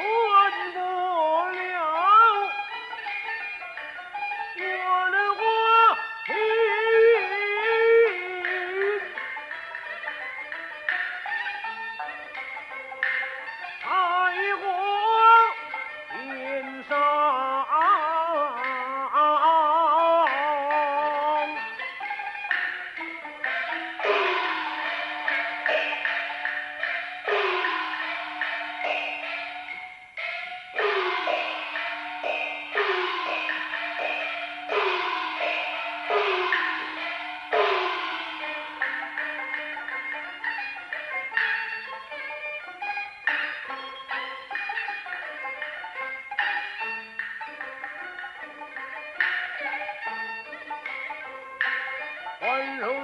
Oh! and